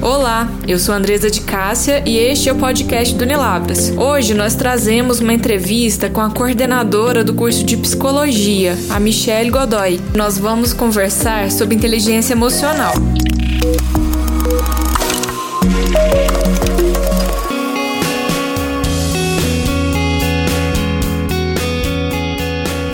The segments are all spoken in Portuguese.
Olá, eu sou Andresa de Cássia e este é o podcast do Unilabras. Hoje nós trazemos uma entrevista com a coordenadora do curso de psicologia, a Michelle Godoy. Nós vamos conversar sobre inteligência emocional.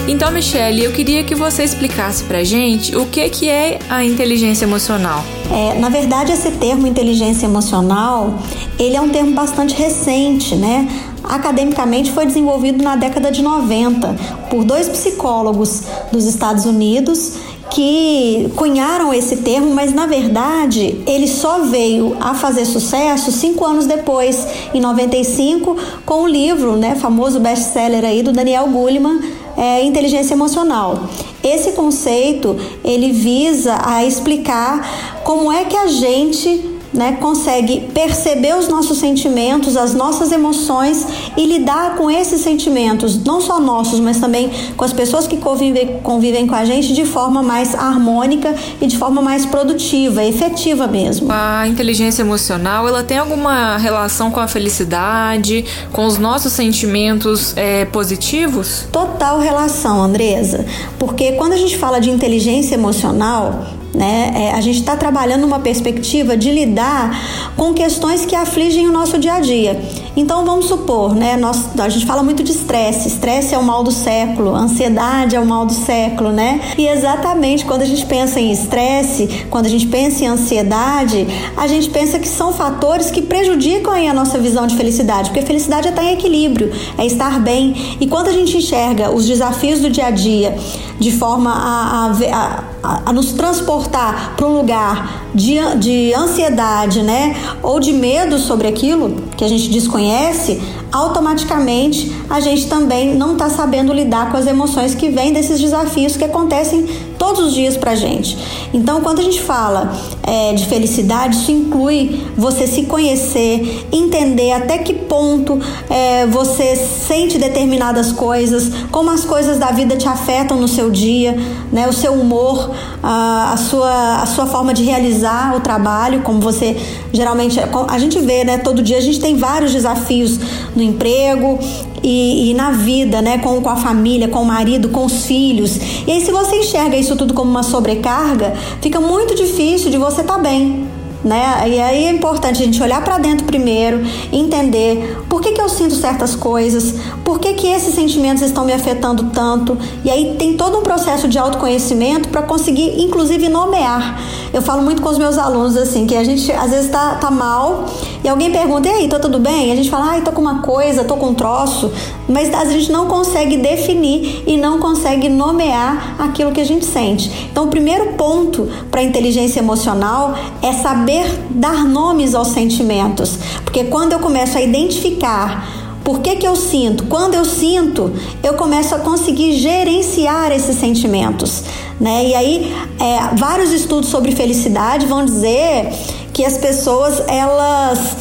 Então, Michelle, eu queria que você explicasse pra gente o que, que é a inteligência emocional. É, na verdade, esse termo inteligência emocional, ele é um termo bastante recente, né? Academicamente foi desenvolvido na década de 90 por dois psicólogos dos Estados Unidos que cunharam esse termo, mas na verdade ele só veio a fazer sucesso cinco anos depois, em 95, com o livro, né, famoso best-seller aí do Daniel Goleman, é, inteligência emocional. Esse conceito ele visa a explicar como é que a gente né, consegue perceber os nossos sentimentos, as nossas emoções e lidar com esses sentimentos, não só nossos, mas também com as pessoas que convivem, convivem com a gente de forma mais harmônica e de forma mais produtiva, efetiva mesmo. A inteligência emocional, ela tem alguma relação com a felicidade, com os nossos sentimentos é, positivos? Total relação, Andresa, porque quando a gente fala de inteligência emocional, né? É, a gente está trabalhando uma perspectiva de lidar com questões que afligem o nosso dia a dia. Então vamos supor, né? Nós, a gente fala muito de estresse. Estresse é o mal do século, ansiedade é o mal do século, né? E exatamente quando a gente pensa em estresse, quando a gente pensa em ansiedade, a gente pensa que são fatores que prejudicam a nossa visão de felicidade, porque felicidade é estar em equilíbrio, é estar bem. E quando a gente enxerga os desafios do dia a dia de forma a, a, a, a nos transportar para um lugar de, de ansiedade, né? Ou de medo sobre aquilo que a gente desconhece, automaticamente a gente também não está sabendo lidar com as emoções que vêm desses desafios que acontecem todos os dias para gente. Então, quando a gente fala é, de felicidade, isso inclui você se conhecer, entender até que ponto é, você sente determinadas coisas, como as coisas da vida te afetam no seu dia, né, o seu humor, a, a, sua, a sua forma de realizar o trabalho, como você geralmente a gente vê, né, todo dia a gente tem vários desafios no emprego, e, e, na vida, né, com, com a família, com o marido, com os filhos. E aí, se você enxerga isso tudo como uma sobrecarga, fica muito difícil de você estar tá bem né? E aí é importante a gente olhar para dentro primeiro, entender por que, que eu sinto certas coisas, por que, que esses sentimentos estão me afetando tanto. E aí tem todo um processo de autoconhecimento para conseguir, inclusive, nomear. Eu falo muito com os meus alunos assim, que a gente às vezes tá, tá mal e alguém pergunta, e aí, tô tudo bem? E a gente fala, ai, tô com uma coisa, tô com um troço, mas a gente não consegue definir e não consegue nomear aquilo que a gente sente. Então, o primeiro ponto para inteligência emocional é saber saber dar nomes aos sentimentos, porque quando eu começo a identificar por que, que eu sinto? Quando eu sinto, eu começo a conseguir gerenciar esses sentimentos. Né? E aí, é, vários estudos sobre felicidade vão dizer que as pessoas elas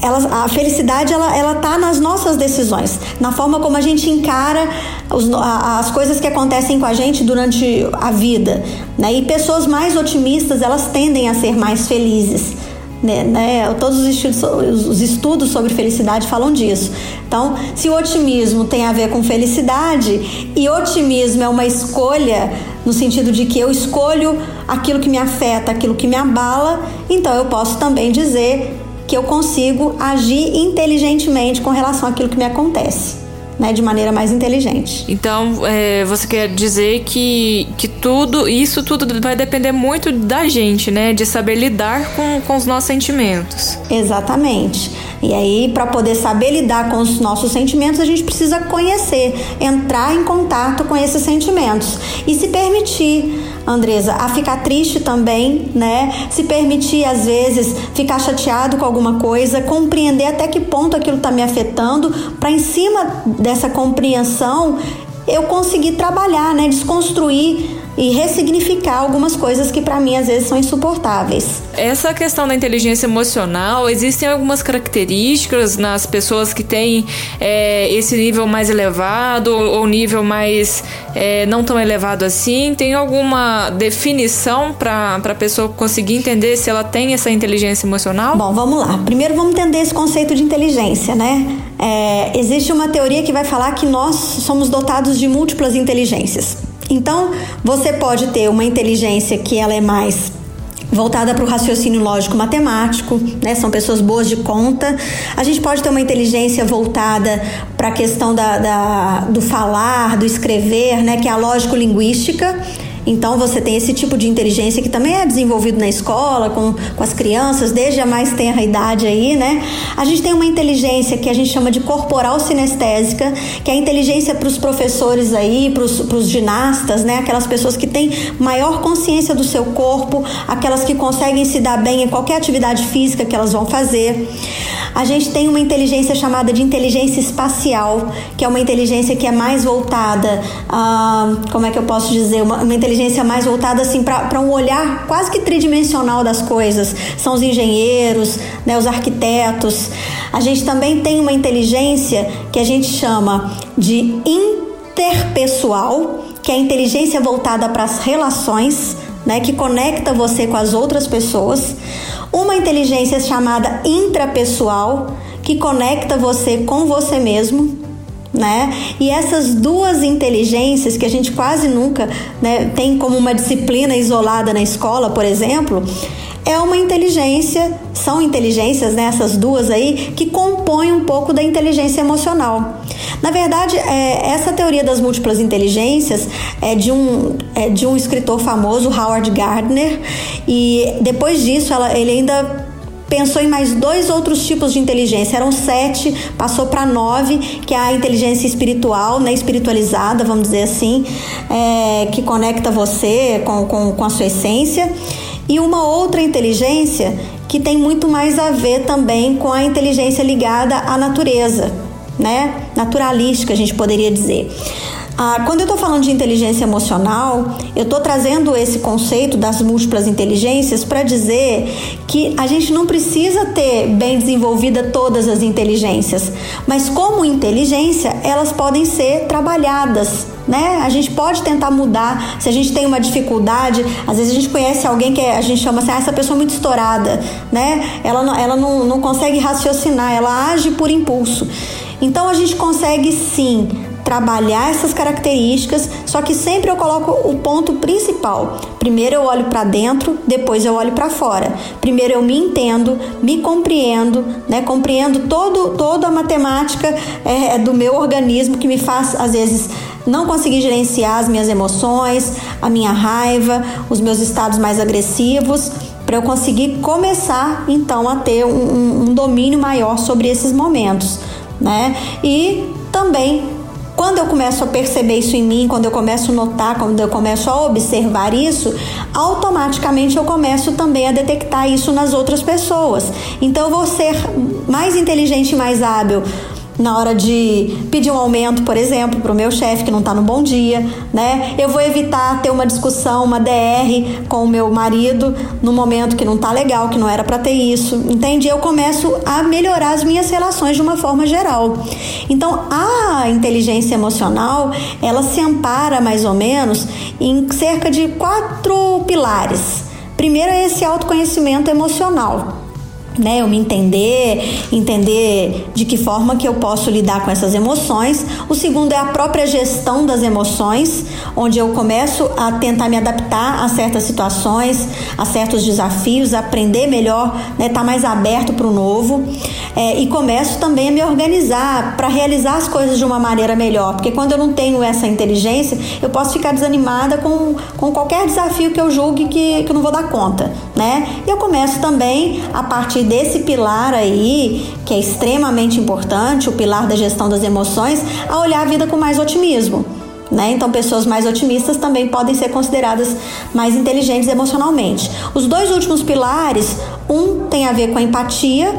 ela, a felicidade ela, ela tá nas nossas decisões, na forma como a gente encara os, as coisas que acontecem com a gente durante a vida, né? E pessoas mais otimistas elas tendem a ser mais felizes. Né, né? Todos os estudos, os estudos sobre felicidade falam disso. Então, se o otimismo tem a ver com felicidade e otimismo é uma escolha no sentido de que eu escolho aquilo que me afeta, aquilo que me abala, então eu posso também dizer que eu consigo agir inteligentemente com relação àquilo que me acontece. Né, de maneira mais inteligente. Então, é, você quer dizer que, que tudo, isso tudo vai depender muito da gente, né? De saber lidar com, com os nossos sentimentos. Exatamente. E aí, para poder saber lidar com os nossos sentimentos, a gente precisa conhecer, entrar em contato com esses sentimentos e se permitir, Andresa, a ficar triste também, né? Se permitir, às vezes, ficar chateado com alguma coisa, compreender até que ponto aquilo está me afetando, para em cima dessa compreensão eu conseguir trabalhar, né? Desconstruir e ressignificar algumas coisas que para mim às vezes são insuportáveis. Essa questão da inteligência emocional, existem algumas características nas pessoas que têm é, esse nível mais elevado ou nível mais é, não tão elevado assim? Tem alguma definição para a pessoa conseguir entender se ela tem essa inteligência emocional? Bom, vamos lá. Primeiro vamos entender esse conceito de inteligência, né? É, existe uma teoria que vai falar que nós somos dotados de múltiplas inteligências. Então, você pode ter uma inteligência que ela é mais voltada para o raciocínio lógico matemático, né? São pessoas boas de conta. A gente pode ter uma inteligência voltada para a questão da, da, do falar, do escrever, né? Que é a lógico linguística então você tem esse tipo de inteligência que também é desenvolvido na escola, com, com as crianças, desde a mais tenra idade aí, né? A gente tem uma inteligência que a gente chama de corporal sinestésica, que é a inteligência para os professores aí, para os ginastas, né? Aquelas pessoas que têm maior consciência do seu corpo, aquelas que conseguem se dar bem em qualquer atividade física que elas vão fazer. A gente tem uma inteligência chamada de inteligência espacial, que é uma inteligência que é mais voltada a, como é que eu posso dizer, uma, uma inteligência mais voltada assim para um olhar quase que tridimensional das coisas. São os engenheiros, né, os arquitetos. A gente também tem uma inteligência que a gente chama de interpessoal, que é a inteligência voltada para as relações, né, que conecta você com as outras pessoas uma inteligência chamada intrapessoal, que conecta você com você mesmo, né? E essas duas inteligências que a gente quase nunca né, tem como uma disciplina isolada na escola, por exemplo, é uma inteligência, são inteligências, né, essas duas aí, que compõem um pouco da inteligência emocional. Na verdade, é, essa teoria das múltiplas inteligências é de um, é de um escritor famoso, Howard Gardner, e depois disso ela, ele ainda pensou em mais dois outros tipos de inteligência. Eram sete, passou para nove, que é a inteligência espiritual, né, espiritualizada, vamos dizer assim, é, que conecta você com, com, com a sua essência. E uma outra inteligência que tem muito mais a ver também com a inteligência ligada à natureza, né? Naturalística, a gente poderia dizer. Ah, quando eu estou falando de inteligência emocional, eu estou trazendo esse conceito das múltiplas inteligências para dizer que a gente não precisa ter bem desenvolvida todas as inteligências, mas como inteligência, elas podem ser trabalhadas. Né? A gente pode tentar mudar. Se a gente tem uma dificuldade, às vezes a gente conhece alguém que a gente chama assim, ah, essa pessoa é muito estourada, né? Ela, não, ela não, não consegue raciocinar, ela age por impulso. Então a gente consegue sim trabalhar essas características, só que sempre eu coloco o ponto principal. Primeiro eu olho para dentro, depois eu olho para fora. Primeiro eu me entendo, me compreendo, né? Compreendo todo, toda a matemática é, é do meu organismo que me faz às vezes não conseguir gerenciar as minhas emoções, a minha raiva, os meus estados mais agressivos para eu conseguir começar então a ter um, um, domínio maior sobre esses momentos, né? E também quando eu começo a perceber isso em mim, quando eu começo a notar, quando eu começo a observar isso, automaticamente eu começo também a detectar isso nas outras pessoas. Então eu vou ser mais inteligente e mais hábil na hora de pedir um aumento, por exemplo, para o meu chefe que não está no bom dia, né? Eu vou evitar ter uma discussão, uma DR com o meu marido no momento que não está legal, que não era para ter isso, entende? Eu começo a melhorar as minhas relações de uma forma geral. Então, a inteligência emocional, ela se ampara mais ou menos em cerca de quatro pilares. Primeiro é esse autoconhecimento emocional né, eu me entender, entender de que forma que eu posso lidar com essas emoções. O segundo é a própria gestão das emoções, onde eu começo a tentar me adaptar a certas situações, a certos desafios, aprender melhor, né, estar tá mais aberto para o novo. É, e começo também a me organizar para realizar as coisas de uma maneira melhor, porque quando eu não tenho essa inteligência, eu posso ficar desanimada com, com qualquer desafio que eu julgue que, que eu não vou dar conta, né? E eu começo também a partir desse pilar aí, que é extremamente importante, o pilar da gestão das emoções, a olhar a vida com mais otimismo. Né? Então, pessoas mais otimistas também podem ser consideradas mais inteligentes emocionalmente. Os dois últimos pilares, um tem a ver com a empatia,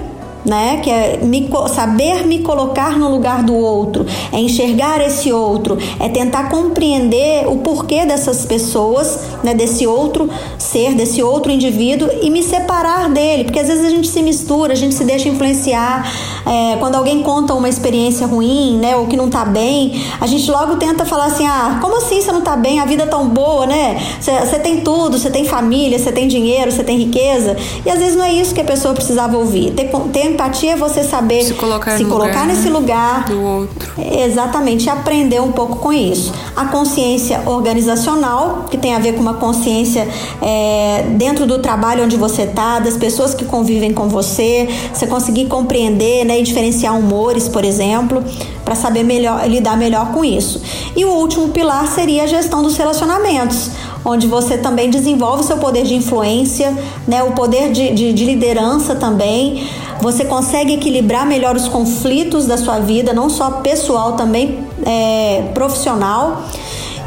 né? Que é me, saber me colocar no lugar do outro, é enxergar esse outro, é tentar compreender o porquê dessas pessoas, né? Desse outro ser, desse outro indivíduo e me separar dele, porque às vezes a gente se mistura, a gente se deixa influenciar. É, quando alguém conta uma experiência ruim, né? Ou que não tá bem, a gente logo tenta falar assim: ah, como assim você não tá bem? A vida é tão boa, né? Você tem tudo, você tem família, você tem dinheiro, você tem riqueza. E às vezes não é isso que a pessoa precisava ouvir. Ter, ter empatia é você saber se colocar, se colocar lugar, nesse lugar do outro. Exatamente, aprender um pouco com isso. A consciência organizacional, que tem a ver com uma consciência é, dentro do trabalho onde você está, das pessoas que convivem com você, você conseguir compreender e diferenciar humores, por exemplo, para saber melhor lidar melhor com isso. E o último pilar seria a gestão dos relacionamentos onde você também desenvolve seu poder de influência, né, o poder de, de, de liderança também. Você consegue equilibrar melhor os conflitos da sua vida, não só pessoal, também é, profissional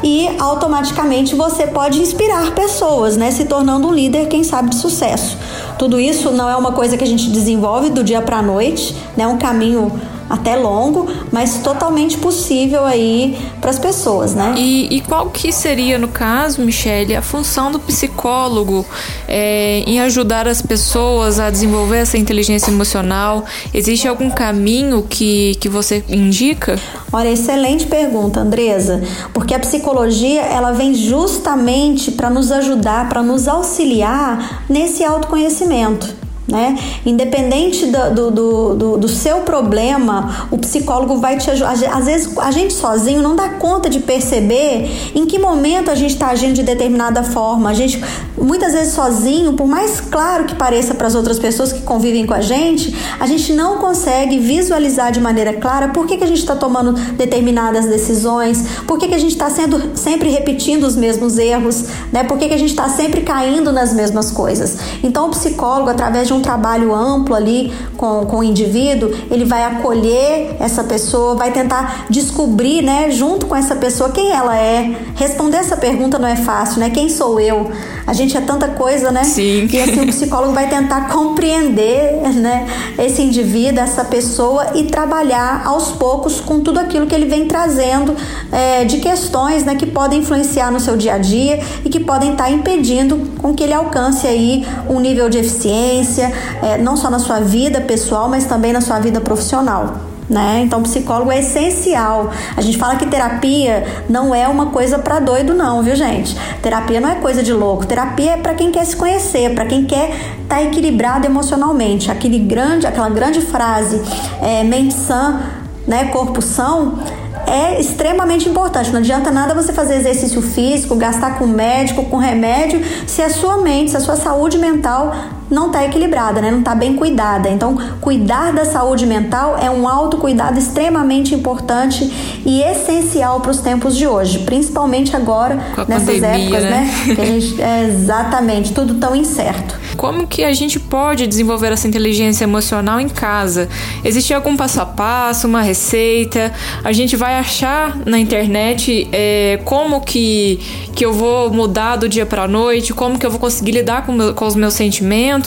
e automaticamente você pode inspirar pessoas, né, se tornando um líder, quem sabe, de sucesso. Tudo isso não é uma coisa que a gente desenvolve do dia para a noite, né, é um caminho até longo, mas totalmente possível aí para as pessoas, né? E, e, qual que seria, no caso, Michele, a função do psicólogo é, em ajudar as pessoas a desenvolver essa inteligência emocional? Existe algum caminho que, que você indica? Olha, excelente pergunta, Andresa, porque a psicologia ela vem justamente para nos ajudar, para nos auxiliar nesse autoconhecimento. Né? Independente do, do, do, do, seu problema, o psicólogo vai te ajudar. Às vezes a gente sozinho não dá conta de perceber em que momento a gente está agindo de determinada forma. A gente, muitas vezes sozinho, por mais claro que pareça para as outras pessoas que convivem com a gente, a gente não consegue visualizar de maneira clara por que, que a gente está tomando determinadas decisões, por que, que a gente está sempre repetindo os mesmos erros, né? por que, que a gente está sempre caindo nas mesmas coisas. Então, o psicólogo, através de de um trabalho amplo ali com, com o indivíduo, ele vai acolher essa pessoa, vai tentar descobrir, né, junto com essa pessoa quem ela é. Responder essa pergunta não é fácil, né? Quem sou eu? A gente é tanta coisa, né? Sim. E assim o psicólogo vai tentar compreender, né, esse indivíduo, essa pessoa e trabalhar aos poucos com tudo aquilo que ele vem trazendo é, de questões, né, que podem influenciar no seu dia a dia e que podem estar impedindo com que ele alcance aí um nível de eficiência é, não só na sua vida pessoal, mas também na sua vida profissional. Né? Então, psicólogo é essencial. A gente fala que terapia não é uma coisa para doido, não, viu, gente? Terapia não é coisa de louco. Terapia é para quem quer se conhecer, para quem quer estar tá equilibrado emocionalmente. Aquele grande, aquela grande frase, é, mente sã, né, corpo são, é extremamente importante. Não adianta nada você fazer exercício físico, gastar com médico, com remédio, se a sua mente, se a sua saúde mental não está equilibrada, né? não está bem cuidada. Então, cuidar da saúde mental é um autocuidado extremamente importante e essencial para os tempos de hoje, principalmente agora, nessas pandemia, épocas, né? né? Gente, é, exatamente, tudo tão incerto. Como que a gente pode desenvolver essa inteligência emocional em casa? Existe algum passo a passo, uma receita? A gente vai achar na internet é, como que, que eu vou mudar do dia para a noite, como que eu vou conseguir lidar com, meu, com os meus sentimentos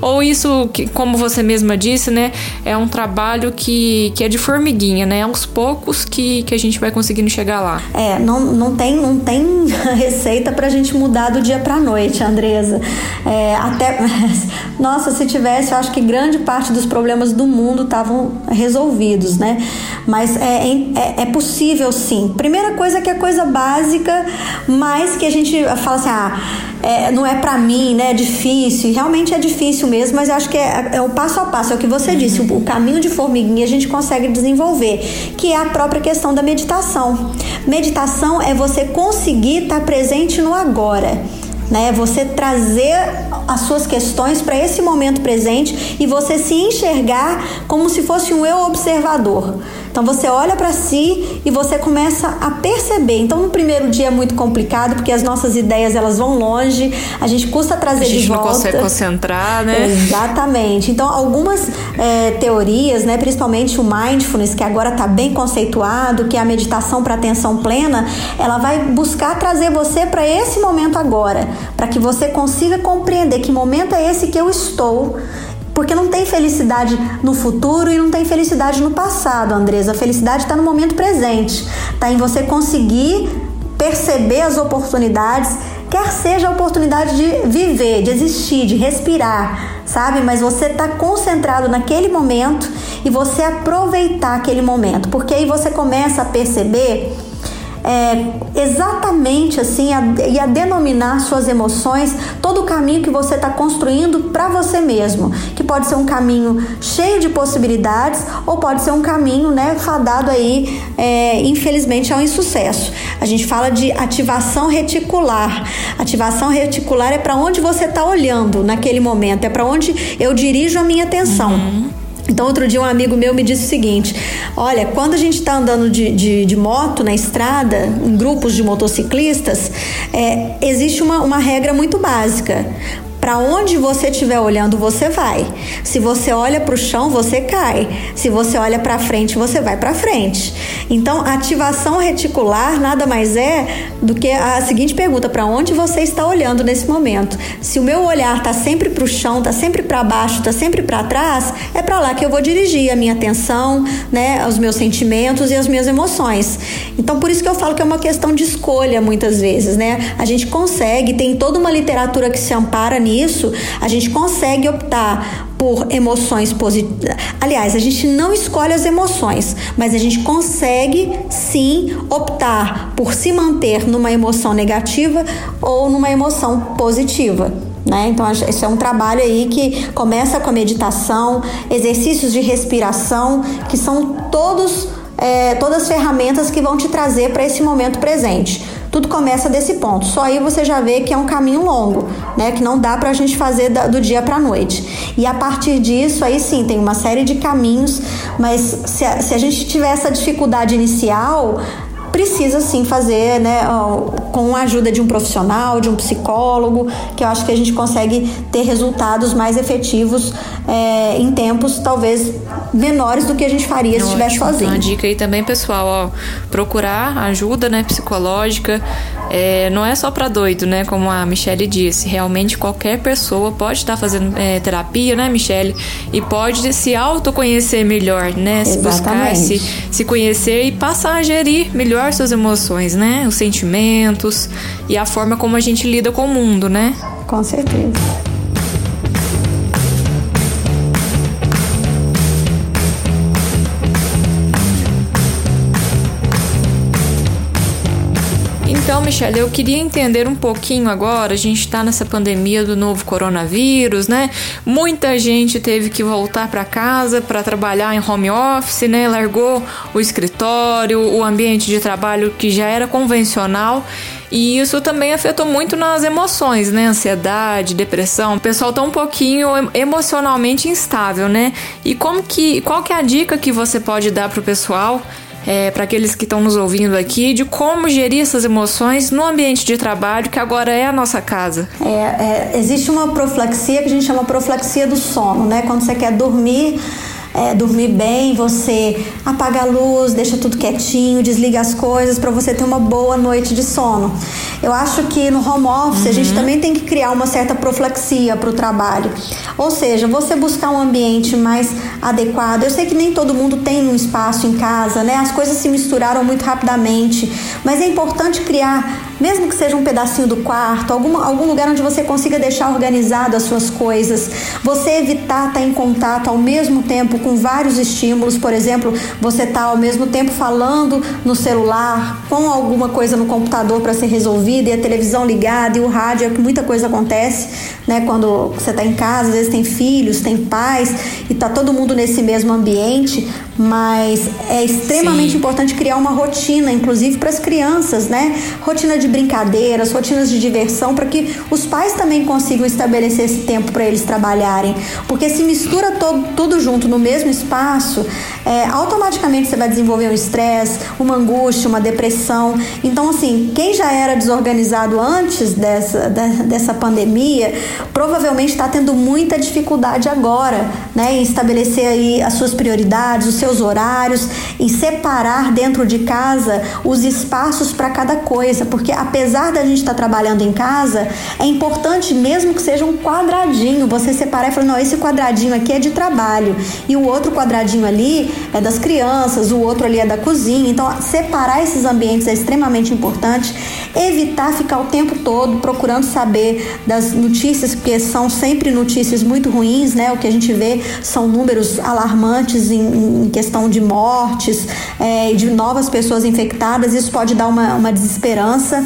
ou isso, que, como você mesma disse, né, é um trabalho que, que é de formiguinha, né? Aos poucos que, que a gente vai conseguindo chegar lá. É, não, não tem, não tem receita pra gente mudar do dia pra noite, Andresa. É, até, nossa, se tivesse, eu acho que grande parte dos problemas do mundo estavam resolvidos, né? Mas é, é, é possível sim. Primeira coisa que é coisa básica, mas que a gente fala assim, ah, é, não é para mim, né? É difícil. Realmente é difícil mesmo, mas eu acho que é, é o passo a passo, é o que você disse, o, o caminho de formiguinha a gente consegue desenvolver, que é a própria questão da meditação. Meditação é você conseguir estar presente no agora né? Você trazer as suas questões para esse momento presente e você se enxergar como se fosse um eu observador. Então você olha para si e você começa a perceber. Então no primeiro dia é muito complicado porque as nossas ideias elas vão longe, a gente custa trazer de volta. A gente não consegue concentrar, né? Exatamente. Então algumas é, teorias, né, principalmente o mindfulness que agora está bem conceituado, que é a meditação para atenção plena, ela vai buscar trazer você para esse momento agora, para que você consiga compreender que momento é esse que eu estou Porque não tem felicidade no futuro e não tem felicidade no passado, Andresa. A felicidade está no momento presente. Está em você conseguir perceber as oportunidades, quer seja a oportunidade de viver, de existir, de respirar, sabe? Mas você está concentrado naquele momento e você aproveitar aquele momento, porque aí você começa a perceber é, exatamente assim a, e a denominar suas emoções, todo o caminho que você está construindo para você mesmo, que pode ser um caminho cheio de possibilidades ou pode ser um caminho né, fadado aí, é, infelizmente, ao insucesso. A gente fala de ativação reticular. Ativação reticular é para onde você está olhando naquele momento, é para onde eu dirijo a minha atenção. Uhum. Então, outro dia, um amigo meu me disse o seguinte: Olha, quando a gente está andando de, de, de, moto na estrada, em grupos de motociclistas, é, existe uma, uma regra muito básica. Para onde você estiver olhando, você vai. Se você olha para o chão, você cai. Se você olha para frente, você vai para frente. Então, ativação reticular nada mais é do que a seguinte pergunta: para onde você está olhando nesse momento? Se o meu olhar está sempre para o chão, está sempre para baixo, está sempre para trás, é para lá que eu vou dirigir a minha atenção, né, os meus sentimentos e as minhas emoções. Então, por isso que eu falo que é uma questão de escolha muitas vezes, né? A gente consegue, tem toda uma literatura que se ampara nisso isso, a gente consegue optar por emoções positivas. Aliás, a gente não escolhe as emoções, mas a gente consegue sim optar por se manter numa emoção negativa ou numa emoção positiva. Né? Então, esse é um trabalho aí que começa com a meditação, exercícios de respiração, que são todos é, todas as ferramentas que vão te trazer para esse momento presente. Tudo começa desse ponto. Só aí você já vê que é um caminho longo, né? Que não dá para a gente fazer do dia para noite. E a partir disso, aí sim, tem uma série de caminhos, mas se a, se a gente tiver essa dificuldade inicial, precisa sim fazer, né, com a ajuda de um profissional, de um psicólogo, que eu acho que a gente consegue ter resultados mais efetivos é, em tempos talvez menores do que a gente faria se estivesse sozinho. Uma dica aí também, pessoal, ó, procurar ajuda, né, psicológica, é, não é só para doido, né, como a Michelle disse, realmente qualquer pessoa pode estar fazendo é, terapia, né, Michelle, e pode se autoconhecer melhor, né, se buscar se, se conhecer e passar a gerir melhor suas emoções, né, os sentimentos e a forma como a gente lida com o mundo, né? Com certeza. Michelle, eu queria entender um pouquinho agora. A gente está nessa pandemia do novo coronavírus, né? Muita gente teve que voltar para casa para trabalhar em home office, né? Largou o escritório, o ambiente de trabalho que já era convencional. E isso também afetou muito nas emoções, né? Ansiedade, depressão. O pessoal tá um pouquinho emocionalmente instável, né? E como que, qual que é a dica que você pode dar pro pessoal é, para aqueles que estão nos ouvindo aqui, de como gerir essas emoções no ambiente de trabalho, que agora é a nossa casa. É, é, existe uma profilaxia que a gente chama profilaxia do sono, né? Quando você quer dormir é, dormir bem, você apaga a luz, deixa tudo quietinho, desliga as coisas para você ter uma boa noite de sono. Eu acho que no home office uhum. a gente uhum. também tem que criar uma certa profilaxia para o trabalho. Ou seja, você buscar um ambiente mais adequado. Eu sei que nem todo mundo tem um espaço em casa, né? As coisas se misturaram muito rapidamente, mas é importante criar mesmo que seja um pedacinho do quarto, algum, algum lugar onde você consiga deixar organizado as suas coisas, você evitar estar em contato ao mesmo tempo com vários estímulos, por exemplo, você está ao mesmo tempo falando no celular, com alguma coisa no computador para ser resolvida e a televisão ligada e o rádio, é que muita coisa acontece, né? Quando você está em casa, às vezes tem filhos, tem pais e está todo mundo nesse mesmo ambiente, mas é extremamente Sim. importante criar uma rotina, inclusive para as crianças, né? Rotina de brincadeiras, rotinas de diversão, para que os pais também consigam estabelecer esse tempo para eles trabalharem. Porque se mistura todo, tudo junto no mesmo espaço, é, automaticamente você vai desenvolver um estresse, uma angústia, uma depressão. Então, assim, quem já era desorganizado antes dessa, dessa pandemia, provavelmente está tendo muita dificuldade agora, né? Em estabelecer aí as suas prioridades, os seus horários, em separar dentro de casa os espaços para cada coisa, porque apesar da gente estar tá trabalhando em casa, é importante, mesmo que seja um quadradinho, você separar e falar: não, esse quadradinho aqui é de trabalho e o outro quadradinho ali é das crianças, o outro ali é da cozinha. Então, separar esses ambientes é extremamente importante. Evitar ficar o tempo todo procurando saber das notícias, porque são sempre notícias muito ruins, né? O que a gente vê são números alarmantes em, em questão de mortes, é, de novas pessoas infectadas. Isso pode dar uma, uma desesperança.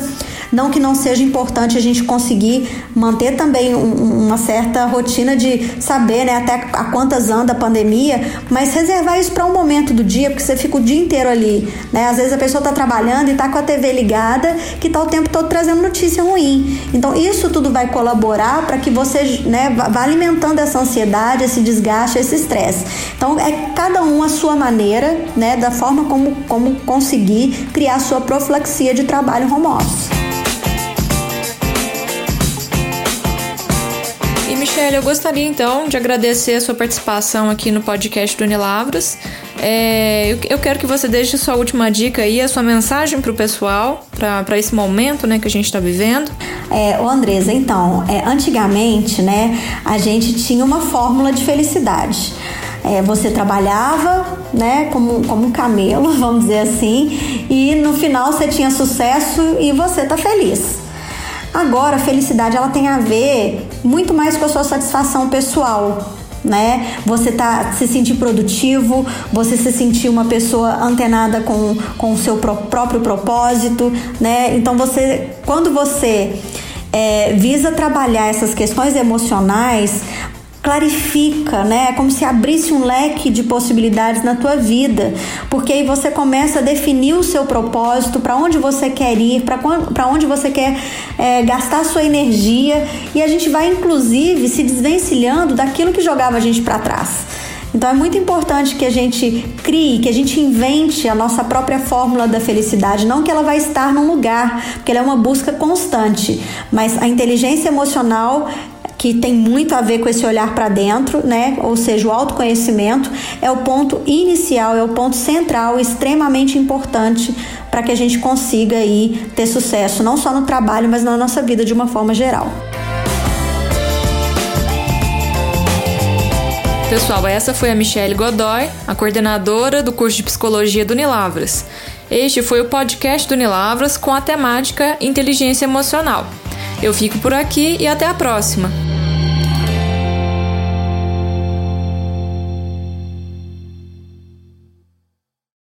Não que não seja importante a gente conseguir manter também um, uma certa rotina de saber né, até a quantas anda a pandemia, mas reservar isso para um momento do dia, porque você fica o dia inteiro ali. Né? Às vezes a pessoa está trabalhando e está com a TV ligada, que está o tempo todo trazendo notícia ruim. Então, isso tudo vai colaborar para que você né, vá alimentando essa ansiedade, esse desgaste, esse estresse. Então, é cada um a sua maneira, né, da forma como, como conseguir criar sua profilaxia de trabalho home office. Michelle, eu gostaria então de agradecer a sua participação aqui no podcast do Unilavras. É, eu, quero que você deixe sua última dica aí, a sua mensagem para o pessoal, para esse momento né, que a gente está vivendo. É, ô Andresa, então, é, antigamente, né, a gente tinha uma fórmula de felicidade. É, você trabalhava né, como, como um camelo, vamos dizer assim, e no final você tinha sucesso e você tá feliz. Agora, a felicidade ela tem a ver muito mais com a sua satisfação pessoal, né? Você tá se sentir produtivo, você se sentir uma pessoa antenada com, com o seu próprio propósito, né? Então você, quando você é, visa trabalhar essas questões emocionais, clarifica, né? É como se abrisse um leque de possibilidades na tua vida, porque aí você começa a definir o seu propósito, para onde você quer ir, para onde você quer é, gastar sua energia, e a gente vai inclusive se desvencilhando daquilo que jogava a gente para trás. Então é muito importante que a gente crie, que a gente invente a nossa própria fórmula da felicidade, não que ela vai estar num lugar, porque ela é uma busca constante, mas a inteligência emocional que tem muito a ver com esse olhar para dentro, né? Ou seja, o autoconhecimento é o ponto inicial, é o ponto central, extremamente importante para que a gente consiga aí ter sucesso, não só no trabalho, mas na nossa vida de uma forma geral. Pessoal, essa foi a Michelle Godoy, a coordenadora do curso de psicologia do Unilavras. Este foi o podcast do Unilavras com a temática inteligência emocional. Eu fico por aqui e até a próxima.